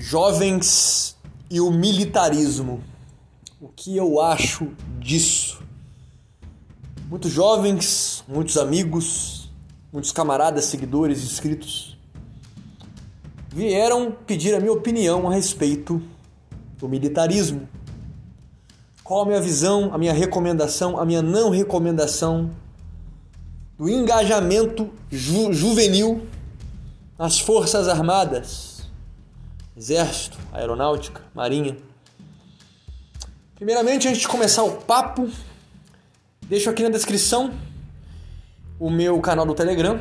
Jovens e o militarismo. O que eu acho disso? Muitos jovens, muitos amigos, muitos camaradas, seguidores, inscritos vieram pedir a minha opinião a respeito do militarismo. Qual a minha visão, a minha recomendação, a minha não recomendação do engajamento ju juvenil nas Forças Armadas, Exército, Aeronáutica, Marinha. Primeiramente, antes de começar o papo, deixo aqui na descrição o meu canal do Telegram,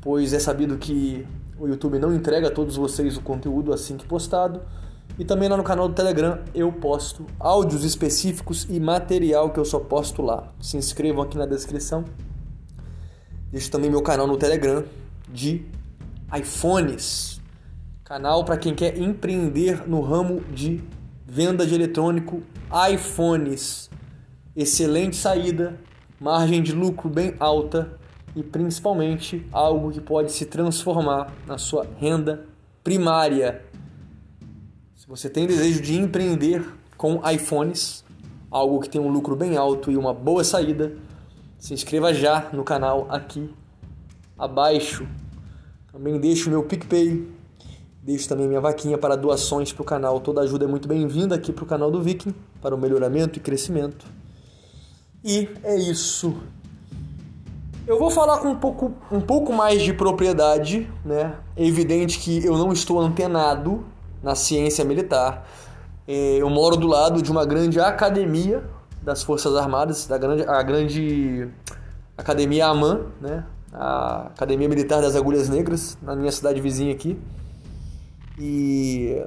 pois é sabido que o YouTube não entrega a todos vocês o conteúdo assim que postado. E também lá no canal do Telegram eu posto áudios específicos e material que eu só posto lá. Se inscrevam aqui na descrição. Deixo também meu canal no Telegram de iPhones. Canal para quem quer empreender no ramo de venda de eletrônico iPhones. Excelente saída, margem de lucro bem alta e principalmente algo que pode se transformar na sua renda primária. Se você tem desejo de empreender com iPhones, algo que tem um lucro bem alto e uma boa saída, se inscreva já no canal aqui abaixo. Também deixo o meu PicPay, deixo também minha vaquinha para doações para o canal. Toda ajuda é muito bem-vinda aqui para o canal do Viking, para o melhoramento e crescimento. E é isso. Eu vou falar com um pouco, um pouco mais de propriedade, né? É evidente que eu não estou antenado na ciência militar. É, eu moro do lado de uma grande academia das Forças Armadas, da grande, a grande Academia AMAN, né? a Academia Militar das Agulhas Negras, na minha cidade vizinha aqui. E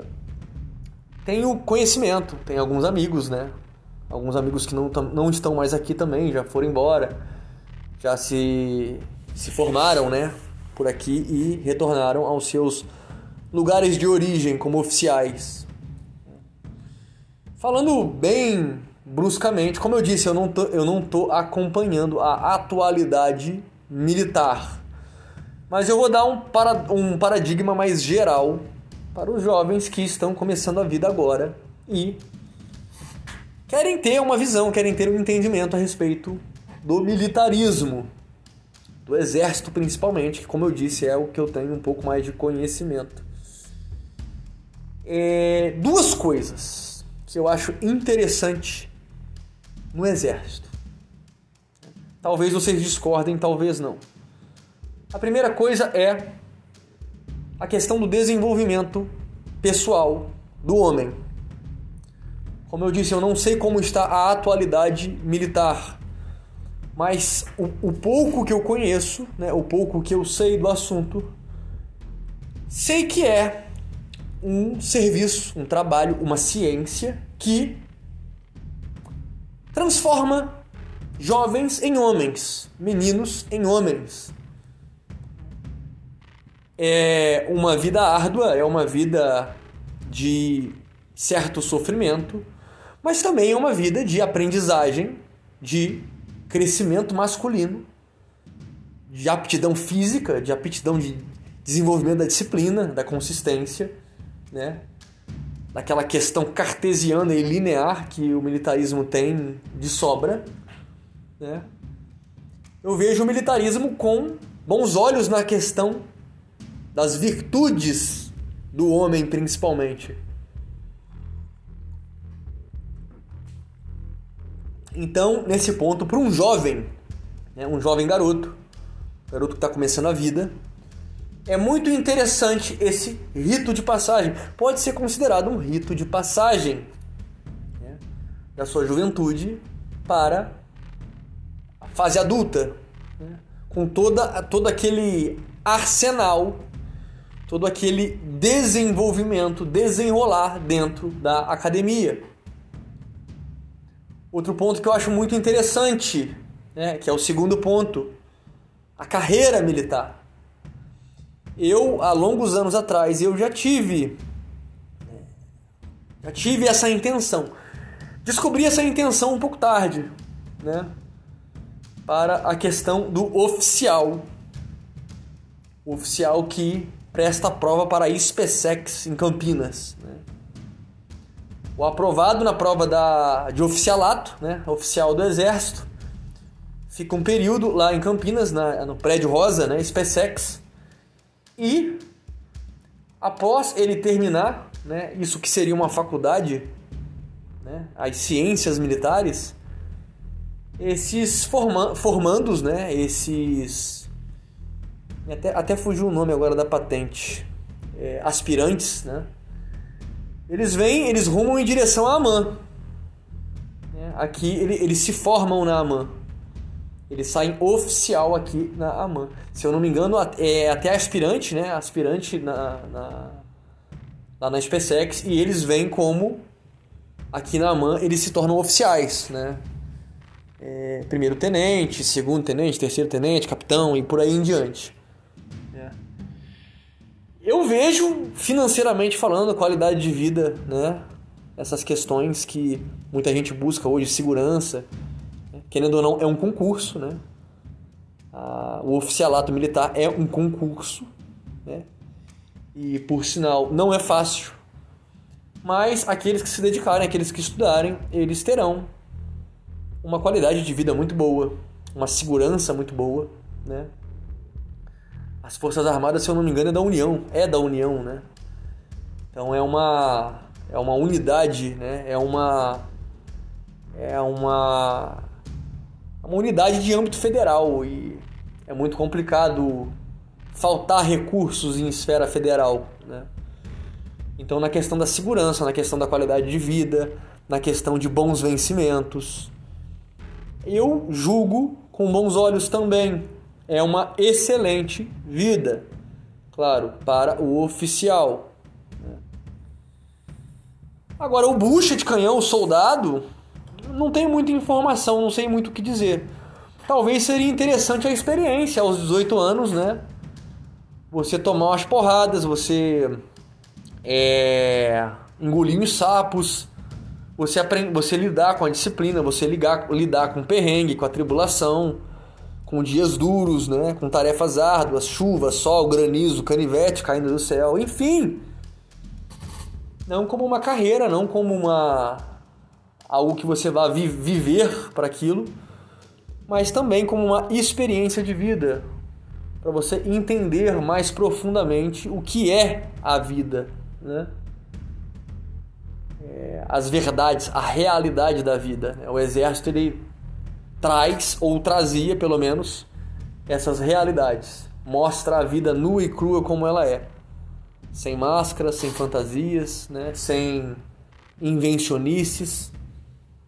tenho conhecimento, tenho alguns amigos, né? Alguns amigos que não, não estão mais aqui também, já foram embora já se, se formaram né, por aqui e retornaram aos seus lugares de origem como oficiais. Falando bem bruscamente, como eu disse, eu não tô, eu não tô acompanhando a atualidade militar. Mas eu vou dar um, para, um paradigma mais geral para os jovens que estão começando a vida agora e querem ter uma visão, querem ter um entendimento a respeito do militarismo, do exército principalmente, que, como eu disse, é o que eu tenho um pouco mais de conhecimento. É, duas coisas que eu acho interessante no exército. Talvez vocês discordem, talvez não. A primeira coisa é a questão do desenvolvimento pessoal do homem. Como eu disse, eu não sei como está a atualidade militar mas o, o pouco que eu conheço, né, o pouco que eu sei do assunto, sei que é um serviço, um trabalho, uma ciência que transforma jovens em homens, meninos em homens. É uma vida árdua, é uma vida de certo sofrimento, mas também é uma vida de aprendizagem, de crescimento masculino, de aptidão física, de aptidão de desenvolvimento da disciplina, da consistência, né? daquela questão cartesiana e linear que o militarismo tem de sobra. Né? Eu vejo o militarismo com bons olhos na questão das virtudes do homem, principalmente. Então, nesse ponto, para um jovem, né, um jovem garoto, garoto que está começando a vida, é muito interessante esse rito de passagem. Pode ser considerado um rito de passagem né, da sua juventude para a fase adulta, né, com toda, todo aquele arsenal, todo aquele desenvolvimento, desenrolar dentro da academia. Outro ponto que eu acho muito interessante, né, que é o segundo ponto, a carreira militar. Eu, há longos anos atrás, eu já tive já tive essa intenção. Descobri essa intenção um pouco tarde, né? Para a questão do oficial. O oficial que presta prova para a SpaceX em Campinas. Né? O aprovado na prova da, de oficialato, né? oficial do Exército, fica um período lá em Campinas, na, no prédio Rosa, né? SpaceX, e após ele terminar, né? isso que seria uma faculdade, né? as ciências militares, esses forma formandos, né? esses. Até, até fugiu o nome agora da patente. É, aspirantes, né? Eles vêm, eles rumam em direção à AMAN. É, aqui ele, eles se formam na AMAN. Eles saem oficial aqui na AMAN. Se eu não me engano, é até aspirante, né? Aspirante na, na, lá na SpaceX. E eles vêm como, aqui na AMAN, eles se tornam oficiais, né? É, primeiro tenente, segundo tenente, terceiro tenente, capitão e por aí em diante. Eu vejo, financeiramente falando, a qualidade de vida, né? Essas questões que muita gente busca hoje, segurança, querendo ou não, é um concurso, né? O oficialato militar é um concurso, né? E por sinal, não é fácil. Mas aqueles que se dedicarem, aqueles que estudarem, eles terão uma qualidade de vida muito boa, uma segurança muito boa, né? As Forças Armadas, se eu não me engano, é da União, é da União, né? Então é uma é uma unidade, né? É uma é uma uma unidade de âmbito federal e é muito complicado faltar recursos em esfera federal. Né? Então, na questão da segurança, na questão da qualidade de vida, na questão de bons vencimentos, eu julgo com bons olhos também. É uma excelente vida, claro, para o oficial. Né? Agora, o bucha de canhão, o soldado, não tenho muita informação, não sei muito o que dizer. Talvez seria interessante a experiência aos 18 anos, né? Você tomar umas porradas, você é, engolir os sapos, você, aprend, você lidar com a disciplina, você ligar, lidar com o perrengue, com a tribulação, com dias duros, né? com tarefas árduas, chuva, sol, granizo, canivete caindo do céu, enfim. Não como uma carreira, não como uma algo que você vá vi viver para aquilo, mas também como uma experiência de vida, para você entender mais profundamente o que é a vida, né? É, as verdades, a realidade da vida. Né? O exército ele traz ou trazia pelo menos essas realidades, mostra a vida nua e crua como ela é, sem máscaras, sem fantasias, né? sem invencionices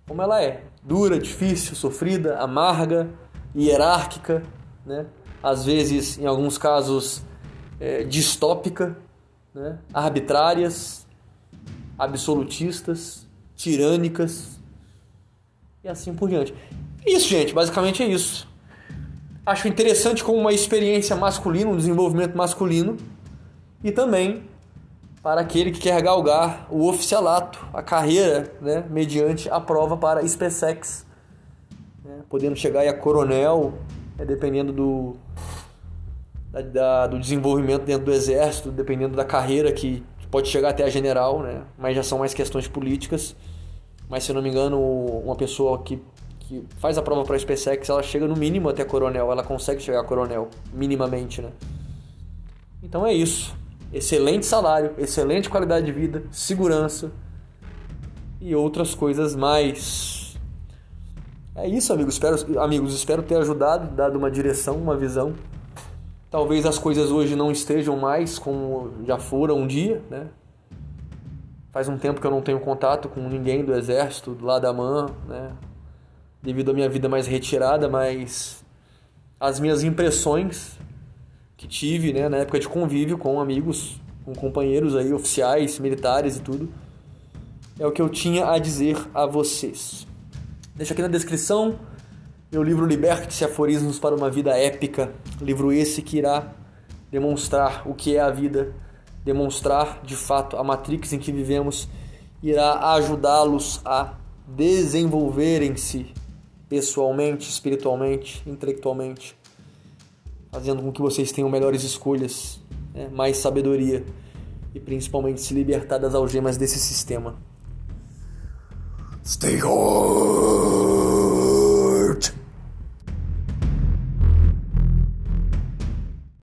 como ela é, dura, difícil, sofrida, amarga, hierárquica, né? às vezes, em alguns casos, é, distópica, né? arbitrárias, absolutistas, tirânicas e assim por diante. Isso, gente, basicamente é isso. Acho interessante como uma experiência masculina, um desenvolvimento masculino e também para aquele que quer galgar o oficialato, a carreira, né, mediante a prova para SpaceX, né, podendo chegar a coronel, né, dependendo do, da, da, do desenvolvimento dentro do exército, dependendo da carreira que pode chegar até a general, né, mas já são mais questões políticas. Mas se eu não me engano, uma pessoa que, que faz a prova para a SpaceX, ela chega no mínimo até coronel, ela consegue chegar a coronel, minimamente, né? Então é isso excelente salário, excelente qualidade de vida, segurança e outras coisas mais. É isso, amigos. Espero, amigos, espero ter ajudado, dado uma direção, uma visão. Talvez as coisas hoje não estejam mais como já foram um dia, né? Faz um tempo que eu não tenho contato com ninguém do exército, lado da MAN, né? Devido à minha vida mais retirada, mas as minhas impressões que tive, né, na época de convívio com amigos, com companheiros aí, oficiais, militares e tudo, é o que eu tinha a dizer a vocês. Deixa aqui na descrição meu livro Liberte-se Aforismos para uma Vida Épica, livro esse que irá demonstrar o que é a vida, demonstrar de fato a matrix em que vivemos, irá ajudá-los a desenvolverem-se pessoalmente, espiritualmente, intelectualmente fazendo com que vocês tenham melhores escolhas né, mais sabedoria e principalmente se libertar das algemas desse sistema. Stay home!